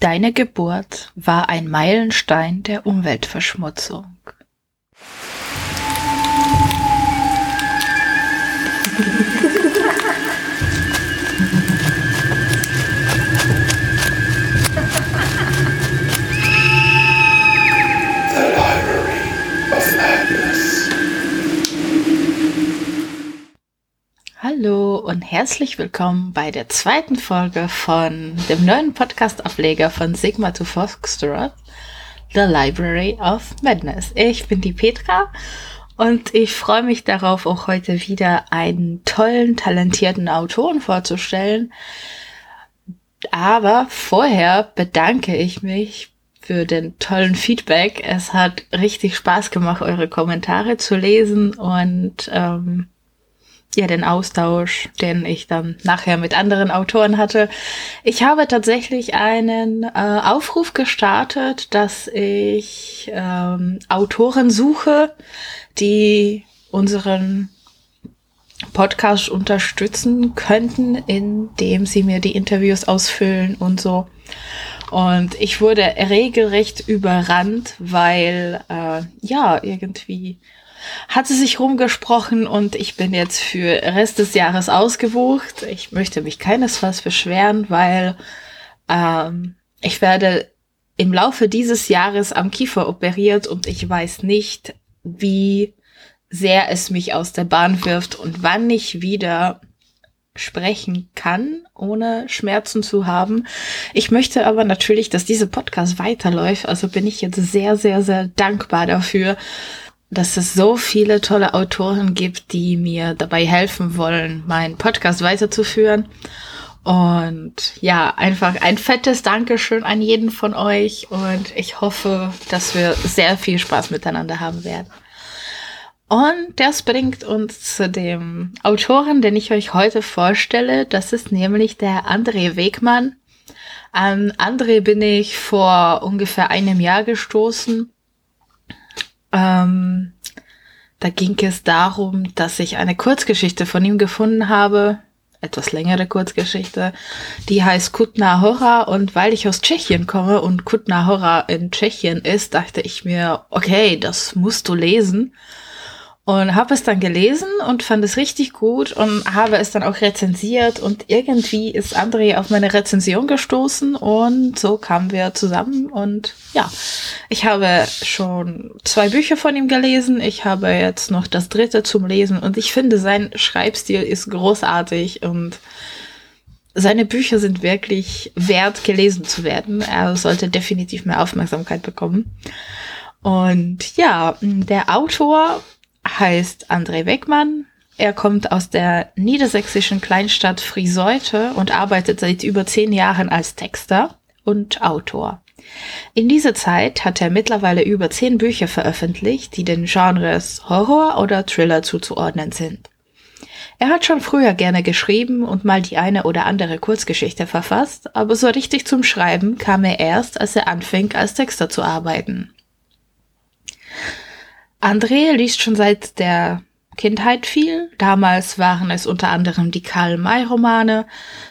Deine Geburt war ein Meilenstein der Umweltverschmutzung. Hallo und herzlich willkommen bei der zweiten Folge von dem neuen Podcast-Ableger von Sigma to Foxtrot, The Library of Madness. Ich bin die Petra und ich freue mich darauf, auch heute wieder einen tollen, talentierten Autoren vorzustellen. Aber vorher bedanke ich mich für den tollen Feedback. Es hat richtig Spaß gemacht, eure Kommentare zu lesen und ähm, ja den Austausch, den ich dann nachher mit anderen Autoren hatte. Ich habe tatsächlich einen äh, Aufruf gestartet, dass ich ähm, Autoren suche, die unseren Podcast unterstützen könnten, indem sie mir die Interviews ausfüllen und so. Und ich wurde regelrecht überrannt, weil äh, ja irgendwie hat sie sich rumgesprochen und ich bin jetzt für Rest des Jahres ausgebucht. Ich möchte mich keinesfalls beschweren, weil ähm, ich werde im Laufe dieses Jahres am Kiefer operiert und ich weiß nicht, wie sehr es mich aus der Bahn wirft und wann ich wieder sprechen kann, ohne Schmerzen zu haben. Ich möchte aber natürlich, dass diese Podcast weiterläuft. Also bin ich jetzt sehr, sehr, sehr dankbar dafür, dass es so viele tolle Autoren gibt, die mir dabei helfen wollen, meinen Podcast weiterzuführen. Und ja, einfach ein fettes Dankeschön an jeden von euch und ich hoffe, dass wir sehr viel Spaß miteinander haben werden. Und das bringt uns zu dem Autoren, den ich euch heute vorstelle. Das ist nämlich der André Wegmann. An André bin ich vor ungefähr einem Jahr gestoßen ähm, da ging es darum, dass ich eine Kurzgeschichte von ihm gefunden habe, etwas längere Kurzgeschichte, die heißt Kutna Hora und weil ich aus Tschechien komme und Kutna Hora in Tschechien ist, dachte ich mir, okay, das musst du lesen und habe es dann gelesen und fand es richtig gut und habe es dann auch rezensiert und irgendwie ist André auf meine Rezension gestoßen und so kamen wir zusammen und ja, ich habe schon zwei Bücher von ihm gelesen, ich habe jetzt noch das dritte zum Lesen und ich finde sein Schreibstil ist großartig und seine Bücher sind wirklich wert gelesen zu werden. Er sollte definitiv mehr Aufmerksamkeit bekommen. Und ja, der Autor heißt André Weckmann. Er kommt aus der niedersächsischen Kleinstadt Frieseute und arbeitet seit über zehn Jahren als Texter und Autor. In dieser Zeit hat er mittlerweile über zehn Bücher veröffentlicht, die den Genres Horror oder Thriller zuzuordnen sind. Er hat schon früher gerne geschrieben und mal die eine oder andere Kurzgeschichte verfasst, aber so richtig zum Schreiben kam er erst, als er anfing, als Texter zu arbeiten. André liest schon seit der Kindheit viel. Damals waren es unter anderem die Karl-May-Romane.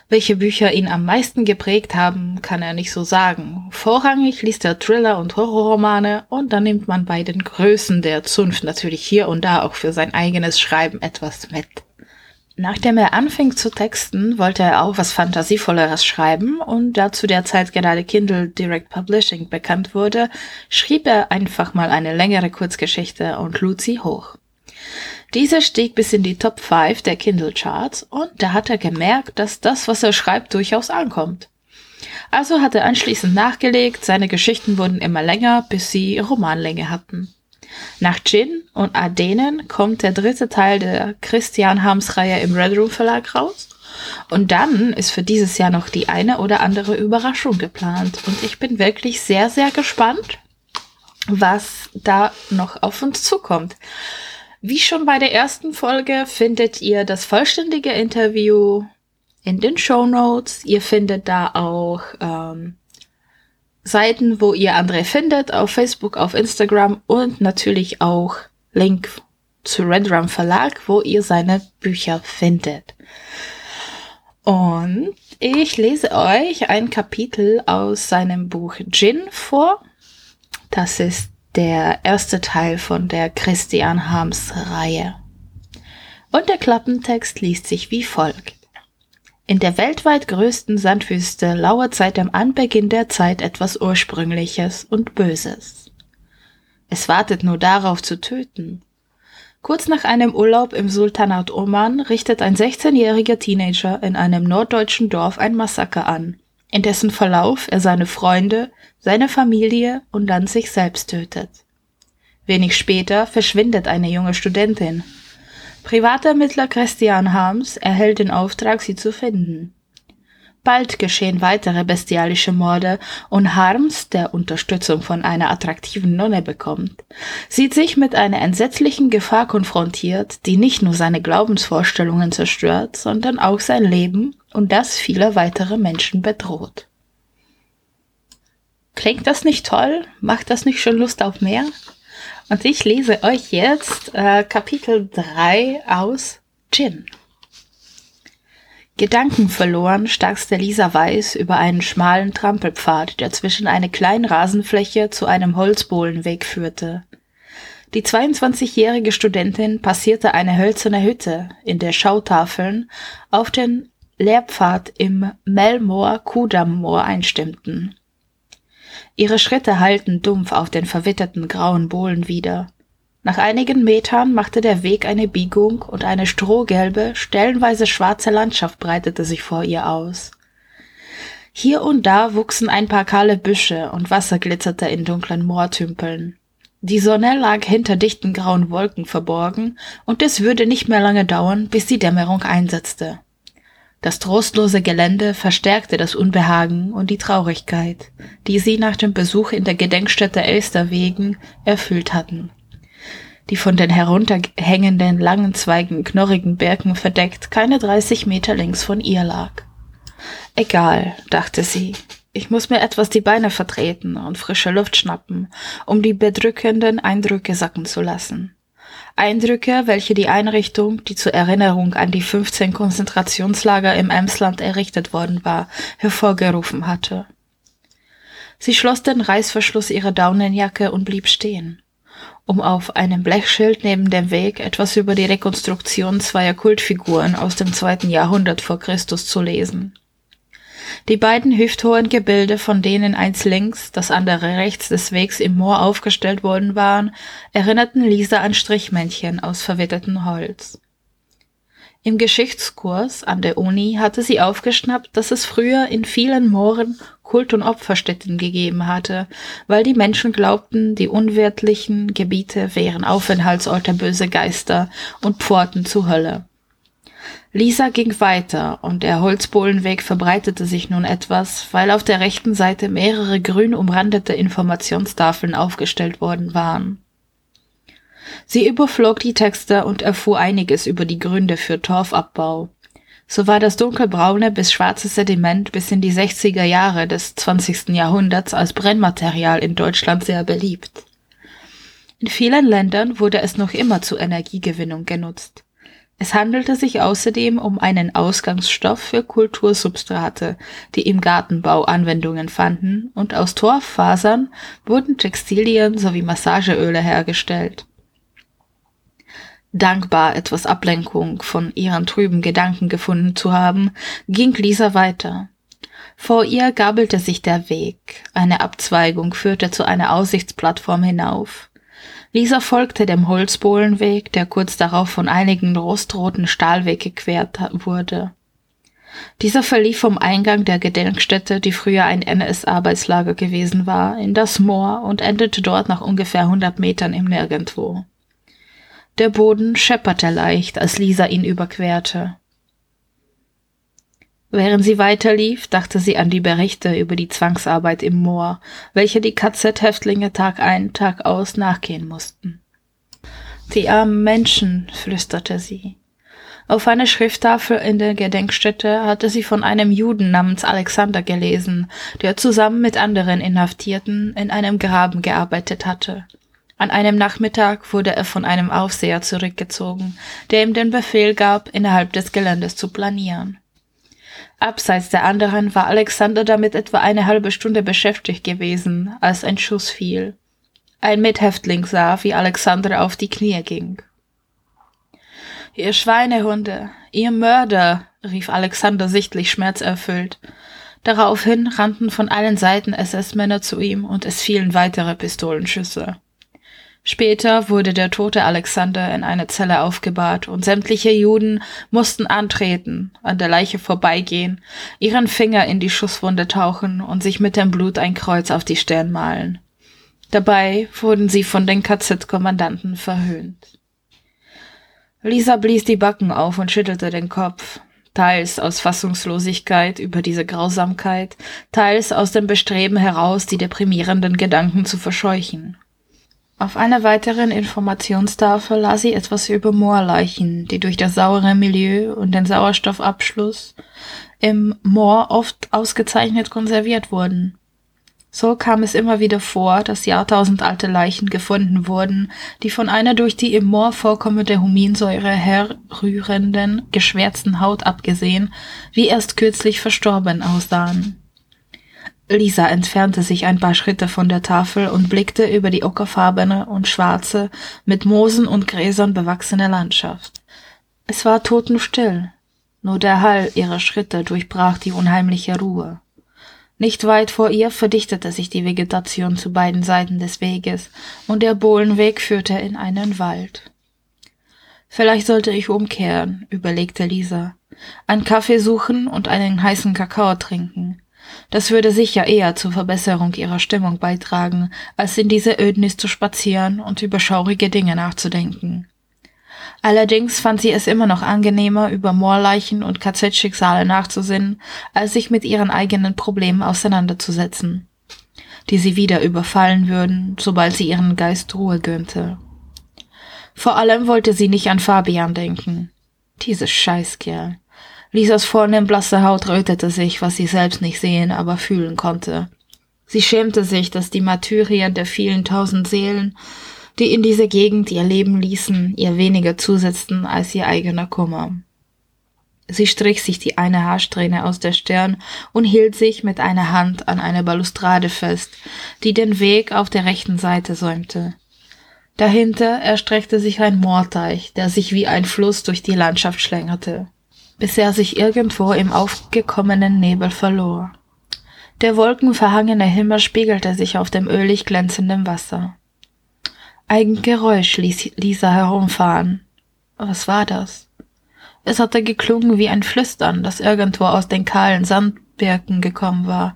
Welche Bücher ihn am meisten geprägt haben, kann er nicht so sagen. Vorrangig liest er Thriller und Horrorromane und dann nimmt man bei den Größen der Zunft natürlich hier und da auch für sein eigenes Schreiben etwas mit. Nachdem er anfing zu texten, wollte er auch was Fantasievolleres schreiben und da zu der Zeit gerade Kindle Direct Publishing bekannt wurde, schrieb er einfach mal eine längere Kurzgeschichte und lud sie hoch. Diese stieg bis in die Top 5 der Kindle Charts und da hat er gemerkt, dass das, was er schreibt, durchaus ankommt. Also hat er anschließend nachgelegt, seine Geschichten wurden immer länger, bis sie Romanlänge hatten. Nach Gin und Ardenen kommt der dritte Teil der Christian Harms Reihe im Red Room Verlag raus. Und dann ist für dieses Jahr noch die eine oder andere Überraschung geplant. Und ich bin wirklich sehr, sehr gespannt, was da noch auf uns zukommt. Wie schon bei der ersten Folge findet ihr das vollständige Interview in den Show Notes. Ihr findet da auch ähm, Seiten, wo ihr André findet, auf Facebook, auf Instagram und natürlich auch Link zu Redrum Verlag, wo ihr seine Bücher findet. Und Ich lese euch ein Kapitel aus seinem Buch Gin vor. Das ist der erste Teil von der Christian Harms Reihe. Und der Klappentext liest sich wie folgt. In der weltweit größten Sandwüste lauert seit dem Anbeginn der Zeit etwas Ursprüngliches und Böses. Es wartet nur darauf zu töten. Kurz nach einem Urlaub im Sultanat Oman richtet ein 16-jähriger Teenager in einem norddeutschen Dorf ein Massaker an, in dessen Verlauf er seine Freunde, seine Familie und dann sich selbst tötet. Wenig später verschwindet eine junge Studentin, Privatermittler Christian Harms erhält den Auftrag, sie zu finden. Bald geschehen weitere bestialische Morde und Harms, der Unterstützung von einer attraktiven Nonne bekommt, sieht sich mit einer entsetzlichen Gefahr konfrontiert, die nicht nur seine Glaubensvorstellungen zerstört, sondern auch sein Leben und das vieler weitere Menschen bedroht. Klingt das nicht toll? Macht das nicht schon Lust auf mehr? Und ich lese euch jetzt äh, Kapitel 3 aus Gin. Gedanken verloren starkste Lisa Weiß über einen schmalen Trampelpfad, der zwischen eine kleine Rasenfläche zu einem Holzbohlenweg führte. Die 22-jährige Studentin passierte eine hölzerne Hütte, in der Schautafeln auf den Lehrpfad im Melmoor-Kudam-Moor einstimmten. Ihre Schritte hallten dumpf auf den verwitterten grauen Bohlen wieder. Nach einigen Metern machte der Weg eine Biegung und eine strohgelbe, stellenweise schwarze Landschaft breitete sich vor ihr aus. Hier und da wuchsen ein paar kahle Büsche und Wasser glitzerte in dunklen Moortümpeln. Die Sonne lag hinter dichten grauen Wolken verborgen, und es würde nicht mehr lange dauern, bis die Dämmerung einsetzte. Das trostlose Gelände verstärkte das Unbehagen und die Traurigkeit, die sie nach dem Besuch in der Gedenkstätte Elsterwegen erfüllt hatten. Die von den herunterhängenden langen Zweigen knorrigen Birken verdeckt keine 30 Meter links von ihr lag. Egal, dachte sie, ich muss mir etwas die Beine vertreten und frische Luft schnappen, um die bedrückenden Eindrücke sacken zu lassen. Eindrücke, welche die Einrichtung, die zur Erinnerung an die 15 Konzentrationslager im Emsland errichtet worden war, hervorgerufen hatte. Sie schloss den Reißverschluss ihrer Daunenjacke und blieb stehen, um auf einem Blechschild neben dem Weg etwas über die Rekonstruktion zweier Kultfiguren aus dem zweiten Jahrhundert vor Christus zu lesen. Die beiden hüfthohen Gebilde, von denen eins links, das andere rechts des Wegs im Moor aufgestellt worden waren, erinnerten Lisa an Strichmännchen aus verwittertem Holz. Im Geschichtskurs an der Uni hatte sie aufgeschnappt, dass es früher in vielen Mooren Kult- und Opferstätten gegeben hatte, weil die Menschen glaubten, die unwirtlichen Gebiete wären Aufenthaltsorte böse Geister und Pforten zur Hölle. Lisa ging weiter und der Holzbohlenweg verbreitete sich nun etwas, weil auf der rechten Seite mehrere grün umrandete Informationstafeln aufgestellt worden waren. Sie überflog die Texte und erfuhr einiges über die Gründe für Torfabbau. So war das dunkelbraune bis schwarze Sediment bis in die 60er Jahre des 20. Jahrhunderts als Brennmaterial in Deutschland sehr beliebt. In vielen Ländern wurde es noch immer zur Energiegewinnung genutzt. Es handelte sich außerdem um einen Ausgangsstoff für Kultursubstrate, die im Gartenbau Anwendungen fanden, und aus Torffasern wurden Textilien sowie Massageöle hergestellt. Dankbar, etwas Ablenkung von ihren trüben Gedanken gefunden zu haben, ging Lisa weiter. Vor ihr gabelte sich der Weg. Eine Abzweigung führte zu einer Aussichtsplattform hinauf. Lisa folgte dem Holzbohlenweg, der kurz darauf von einigen rostroten Stahlweg gequert wurde. Dieser verlief vom Eingang der Gedenkstätte, die früher ein NS-Arbeitslager gewesen war, in das Moor und endete dort nach ungefähr 100 Metern im Nirgendwo. Der Boden schepperte leicht, als Lisa ihn überquerte. Während sie weiterlief, dachte sie an die Berichte über die Zwangsarbeit im Moor, welche die KZ-Häftlinge Tag ein, Tag aus nachgehen mussten. Die armen Menschen, flüsterte sie. Auf einer Schrifttafel in der Gedenkstätte hatte sie von einem Juden namens Alexander gelesen, der zusammen mit anderen Inhaftierten in einem Graben gearbeitet hatte. An einem Nachmittag wurde er von einem Aufseher zurückgezogen, der ihm den Befehl gab, innerhalb des Geländes zu planieren. Abseits der anderen war Alexander damit etwa eine halbe Stunde beschäftigt gewesen, als ein Schuss fiel. Ein Mithäftling sah, wie Alexander auf die Knie ging. Ihr Schweinehunde, ihr Mörder, rief Alexander sichtlich schmerzerfüllt. Daraufhin rannten von allen Seiten SS-Männer zu ihm und es fielen weitere Pistolenschüsse. Später wurde der tote Alexander in eine Zelle aufgebahrt und sämtliche Juden mussten antreten, an der Leiche vorbeigehen, ihren Finger in die Schusswunde tauchen und sich mit dem Blut ein Kreuz auf die Stirn malen. Dabei wurden sie von den KZ-Kommandanten verhöhnt. Lisa blies die Backen auf und schüttelte den Kopf teils aus Fassungslosigkeit über diese Grausamkeit, teils aus dem Bestreben heraus, die deprimierenden Gedanken zu verscheuchen. Auf einer weiteren Informationstafel las sie etwas über Moorleichen, die durch das saure Milieu und den Sauerstoffabschluss im Moor oft ausgezeichnet konserviert wurden. So kam es immer wieder vor, dass jahrtausendalte Leichen gefunden wurden, die von einer durch die im Moor vorkommende Huminsäure herrührenden, geschwärzten Haut abgesehen, wie erst kürzlich verstorben aussahen. Lisa entfernte sich ein paar Schritte von der Tafel und blickte über die ockerfarbene und schwarze, mit Moosen und Gräsern bewachsene Landschaft. Es war totenstill. Nur der Hall ihrer Schritte durchbrach die unheimliche Ruhe. Nicht weit vor ihr verdichtete sich die Vegetation zu beiden Seiten des Weges, und der Bohlenweg führte in einen Wald. Vielleicht sollte ich umkehren, überlegte Lisa. Einen Kaffee suchen und einen heißen Kakao trinken. Das würde sicher eher zur Verbesserung ihrer Stimmung beitragen, als in diese Ödnis zu spazieren und über schaurige Dinge nachzudenken. Allerdings fand sie es immer noch angenehmer, über Moorleichen und KZ-Schicksale nachzusinnen, als sich mit ihren eigenen Problemen auseinanderzusetzen, die sie wieder überfallen würden, sobald sie ihren Geist Ruhe gönnte. Vor allem wollte sie nicht an Fabian denken. Dieses Scheißkerl. Lisas vornehm blasse Haut rötete sich, was sie selbst nicht sehen, aber fühlen konnte. Sie schämte sich, dass die Martyrien der vielen tausend Seelen die in dieser Gegend ihr Leben ließen, ihr weniger zusetzten als ihr eigener Kummer. Sie strich sich die eine Haarsträhne aus der Stirn und hielt sich mit einer Hand an eine Balustrade fest, die den Weg auf der rechten Seite säumte. Dahinter erstreckte sich ein Moorteich, der sich wie ein Fluss durch die Landschaft schlängerte, bis er sich irgendwo im aufgekommenen Nebel verlor. Der wolkenverhangene Himmel spiegelte sich auf dem ölig glänzenden Wasser. Ein Geräusch ließ Lisa herumfahren. Was war das? Es hatte geklungen wie ein Flüstern, das irgendwo aus den kahlen Sandbergen gekommen war,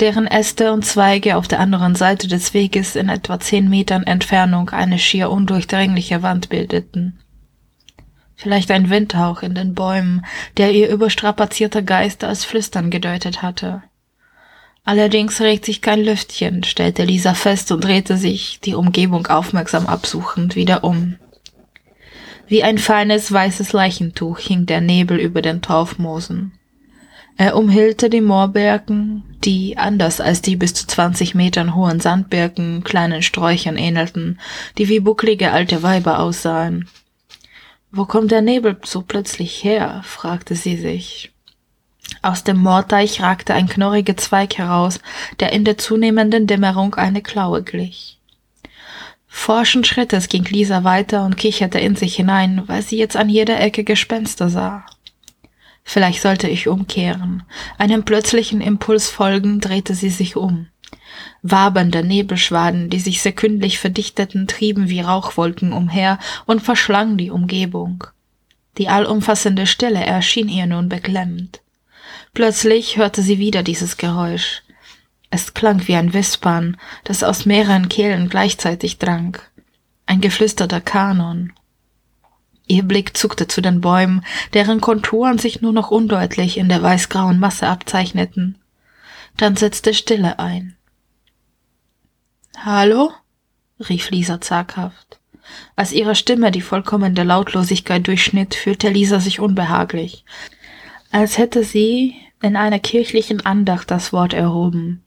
deren Äste und Zweige auf der anderen Seite des Weges in etwa zehn Metern Entfernung eine schier undurchdringliche Wand bildeten. Vielleicht ein Windhauch in den Bäumen, der ihr überstrapazierter Geist als Flüstern gedeutet hatte. Allerdings regt sich kein Lüftchen, stellte Lisa fest und drehte sich, die Umgebung aufmerksam absuchend, wieder um. Wie ein feines weißes Leichentuch hing der Nebel über den Torfmoosen. Er umhüllte die Moorbergen, die, anders als die bis zu zwanzig Metern hohen Sandbirken, kleinen Sträuchern ähnelten, die wie bucklige alte Weiber aussahen. Wo kommt der Nebel so plötzlich her? fragte sie sich. Aus dem Moorteich ragte ein knorriger Zweig heraus, der in der zunehmenden Dämmerung eine Klaue glich. Forschen Schrittes ging Lisa weiter und kicherte in sich hinein, weil sie jetzt an jeder Ecke Gespenster sah. Vielleicht sollte ich umkehren. Einem plötzlichen Impuls folgend drehte sie sich um. Wabernde Nebelschwaden, die sich sekündlich verdichteten, trieben wie Rauchwolken umher und verschlangen die Umgebung. Die allumfassende Stille erschien ihr nun beklemmend. Plötzlich hörte sie wieder dieses Geräusch. Es klang wie ein Wispern, das aus mehreren Kehlen gleichzeitig drang. Ein geflüsterter Kanon. Ihr Blick zuckte zu den Bäumen, deren Konturen sich nur noch undeutlich in der weißgrauen Masse abzeichneten. Dann setzte Stille ein. Hallo? rief Lisa zaghaft. Als ihre Stimme die vollkommene Lautlosigkeit durchschnitt, fühlte Lisa sich unbehaglich, als hätte sie in einer kirchlichen Andacht das Wort erhoben.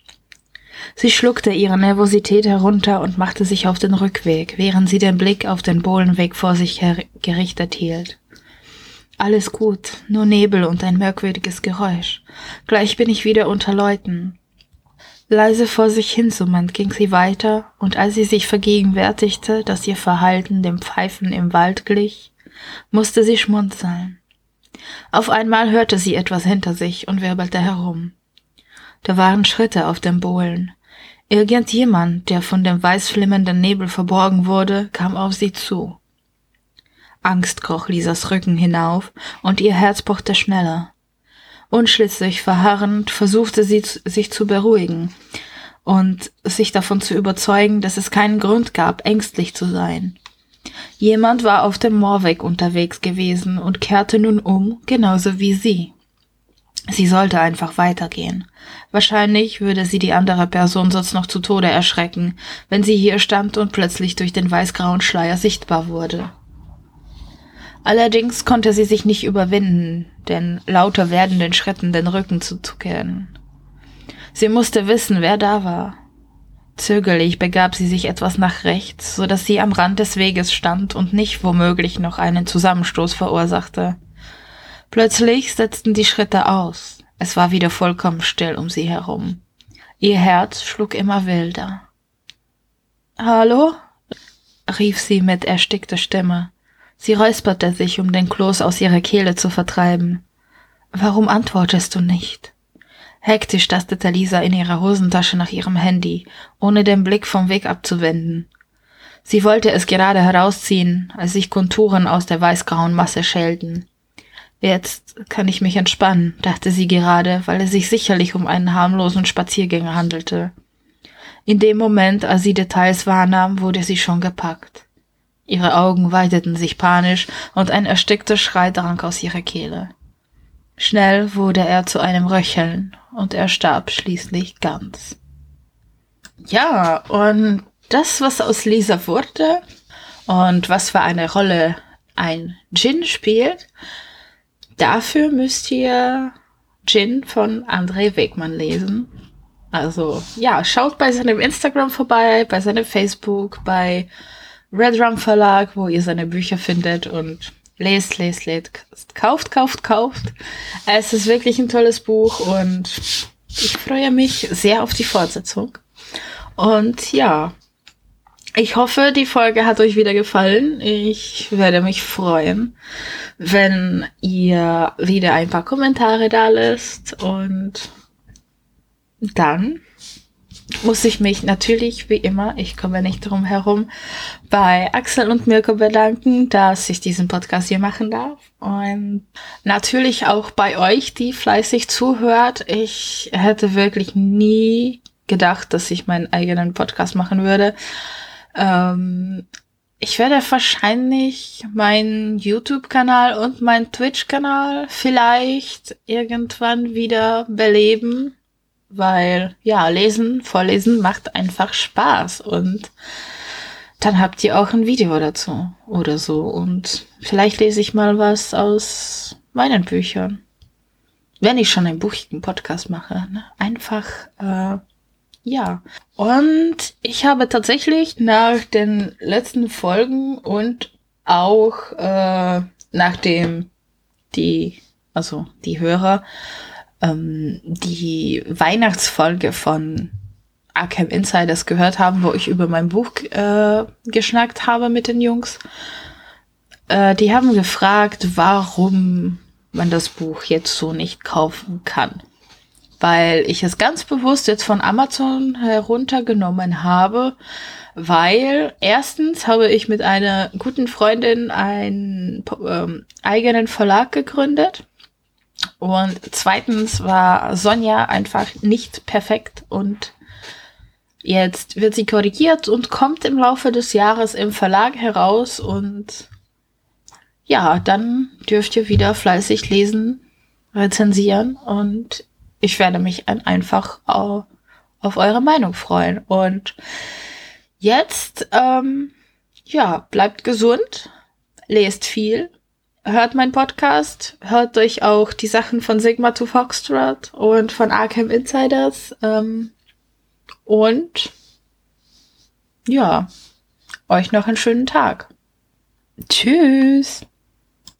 Sie schluckte ihre Nervosität herunter und machte sich auf den Rückweg, während sie den Blick auf den Bohlenweg vor sich gerichtet hielt. Alles gut, nur Nebel und ein merkwürdiges Geräusch. Gleich bin ich wieder unter Leuten. Leise vor sich hinsummernd ging sie weiter, und als sie sich vergegenwärtigte, dass ihr Verhalten dem Pfeifen im Wald glich, musste sie schmunzeln. Auf einmal hörte sie etwas hinter sich und wirbelte herum. Da waren Schritte auf dem Bohlen. Irgendjemand, der von dem weißflimmernden Nebel verborgen wurde, kam auf sie zu. Angst kroch Lisas Rücken hinauf, und ihr Herz pochte schneller. Unschlüssig verharrend versuchte sie sich zu beruhigen und sich davon zu überzeugen, dass es keinen Grund gab, ängstlich zu sein. Jemand war auf dem Moorweg unterwegs gewesen und kehrte nun um, genauso wie sie. Sie sollte einfach weitergehen. Wahrscheinlich würde sie die andere Person sonst noch zu Tode erschrecken, wenn sie hier stand und plötzlich durch den weißgrauen Schleier sichtbar wurde. Allerdings konnte sie sich nicht überwinden, den lauter werdenden Schritten den Rücken zu zukehren. Sie musste wissen, wer da war. Zögerlich begab sie sich etwas nach rechts, so dass sie am Rand des Weges stand und nicht womöglich noch einen Zusammenstoß verursachte. Plötzlich setzten die Schritte aus. Es war wieder vollkommen still um sie herum. Ihr Herz schlug immer wilder. Hallo? rief sie mit erstickter Stimme. Sie räusperte sich, um den Kloß aus ihrer Kehle zu vertreiben. Warum antwortest du nicht? Hektisch tastete Lisa in ihrer Hosentasche nach ihrem Handy, ohne den Blick vom Weg abzuwenden. Sie wollte es gerade herausziehen, als sich Konturen aus der weißgrauen Masse schälten. Jetzt kann ich mich entspannen, dachte sie gerade, weil es sich sicherlich um einen harmlosen Spaziergänger handelte. In dem Moment, als sie Details wahrnahm, wurde sie schon gepackt. Ihre Augen weiteten sich panisch und ein erstickter Schrei drang aus ihrer Kehle. Schnell wurde er zu einem Röcheln und er starb schließlich ganz. Ja, und das, was aus Lisa wurde und was für eine Rolle ein Djinn spielt, dafür müsst ihr Djinn von André Wegmann lesen. Also ja, schaut bei seinem Instagram vorbei, bei seinem Facebook, bei Red Rum Verlag, wo ihr seine Bücher findet und lest, lest, lest, kauft, kauft, kauft. Es ist wirklich ein tolles Buch und ich freue mich sehr auf die Fortsetzung. Und ja, ich hoffe, die Folge hat euch wieder gefallen. Ich werde mich freuen, wenn ihr wieder ein paar Kommentare da lässt und dann muss ich mich natürlich wie immer, ich komme nicht drum herum, bei Axel und Mirko bedanken, dass ich diesen Podcast hier machen darf. Und natürlich auch bei euch, die fleißig zuhört. Ich hätte wirklich nie gedacht, dass ich meinen eigenen Podcast machen würde. Ähm, ich werde wahrscheinlich meinen YouTube-Kanal und meinen Twitch-Kanal vielleicht irgendwann wieder beleben weil ja, lesen, vorlesen macht einfach Spaß und dann habt ihr auch ein Video dazu oder so und vielleicht lese ich mal was aus meinen Büchern. Wenn ich schon einen buchigen Podcast mache, ne? einfach äh, ja. Und ich habe tatsächlich nach den letzten Folgen und auch äh, nachdem die, also die Hörer ähm, die Weihnachtsfolge von Arkham Insiders gehört haben, wo ich über mein Buch äh, geschnackt habe mit den Jungs. Äh, die haben gefragt, warum man das Buch jetzt so nicht kaufen kann. Weil ich es ganz bewusst jetzt von Amazon heruntergenommen habe, weil erstens habe ich mit einer guten Freundin einen ähm, eigenen Verlag gegründet und zweitens war Sonja einfach nicht perfekt und jetzt wird sie korrigiert und kommt im Laufe des Jahres im Verlag heraus und ja, dann dürft ihr wieder fleißig lesen, rezensieren und ich werde mich einfach auf eure Meinung freuen. Und jetzt, ähm, ja, bleibt gesund, lest viel hört meinen Podcast, hört euch auch die Sachen von Sigma to Foxtrot und von Arkham Insiders. Ähm, und ja, euch noch einen schönen Tag. Tschüss.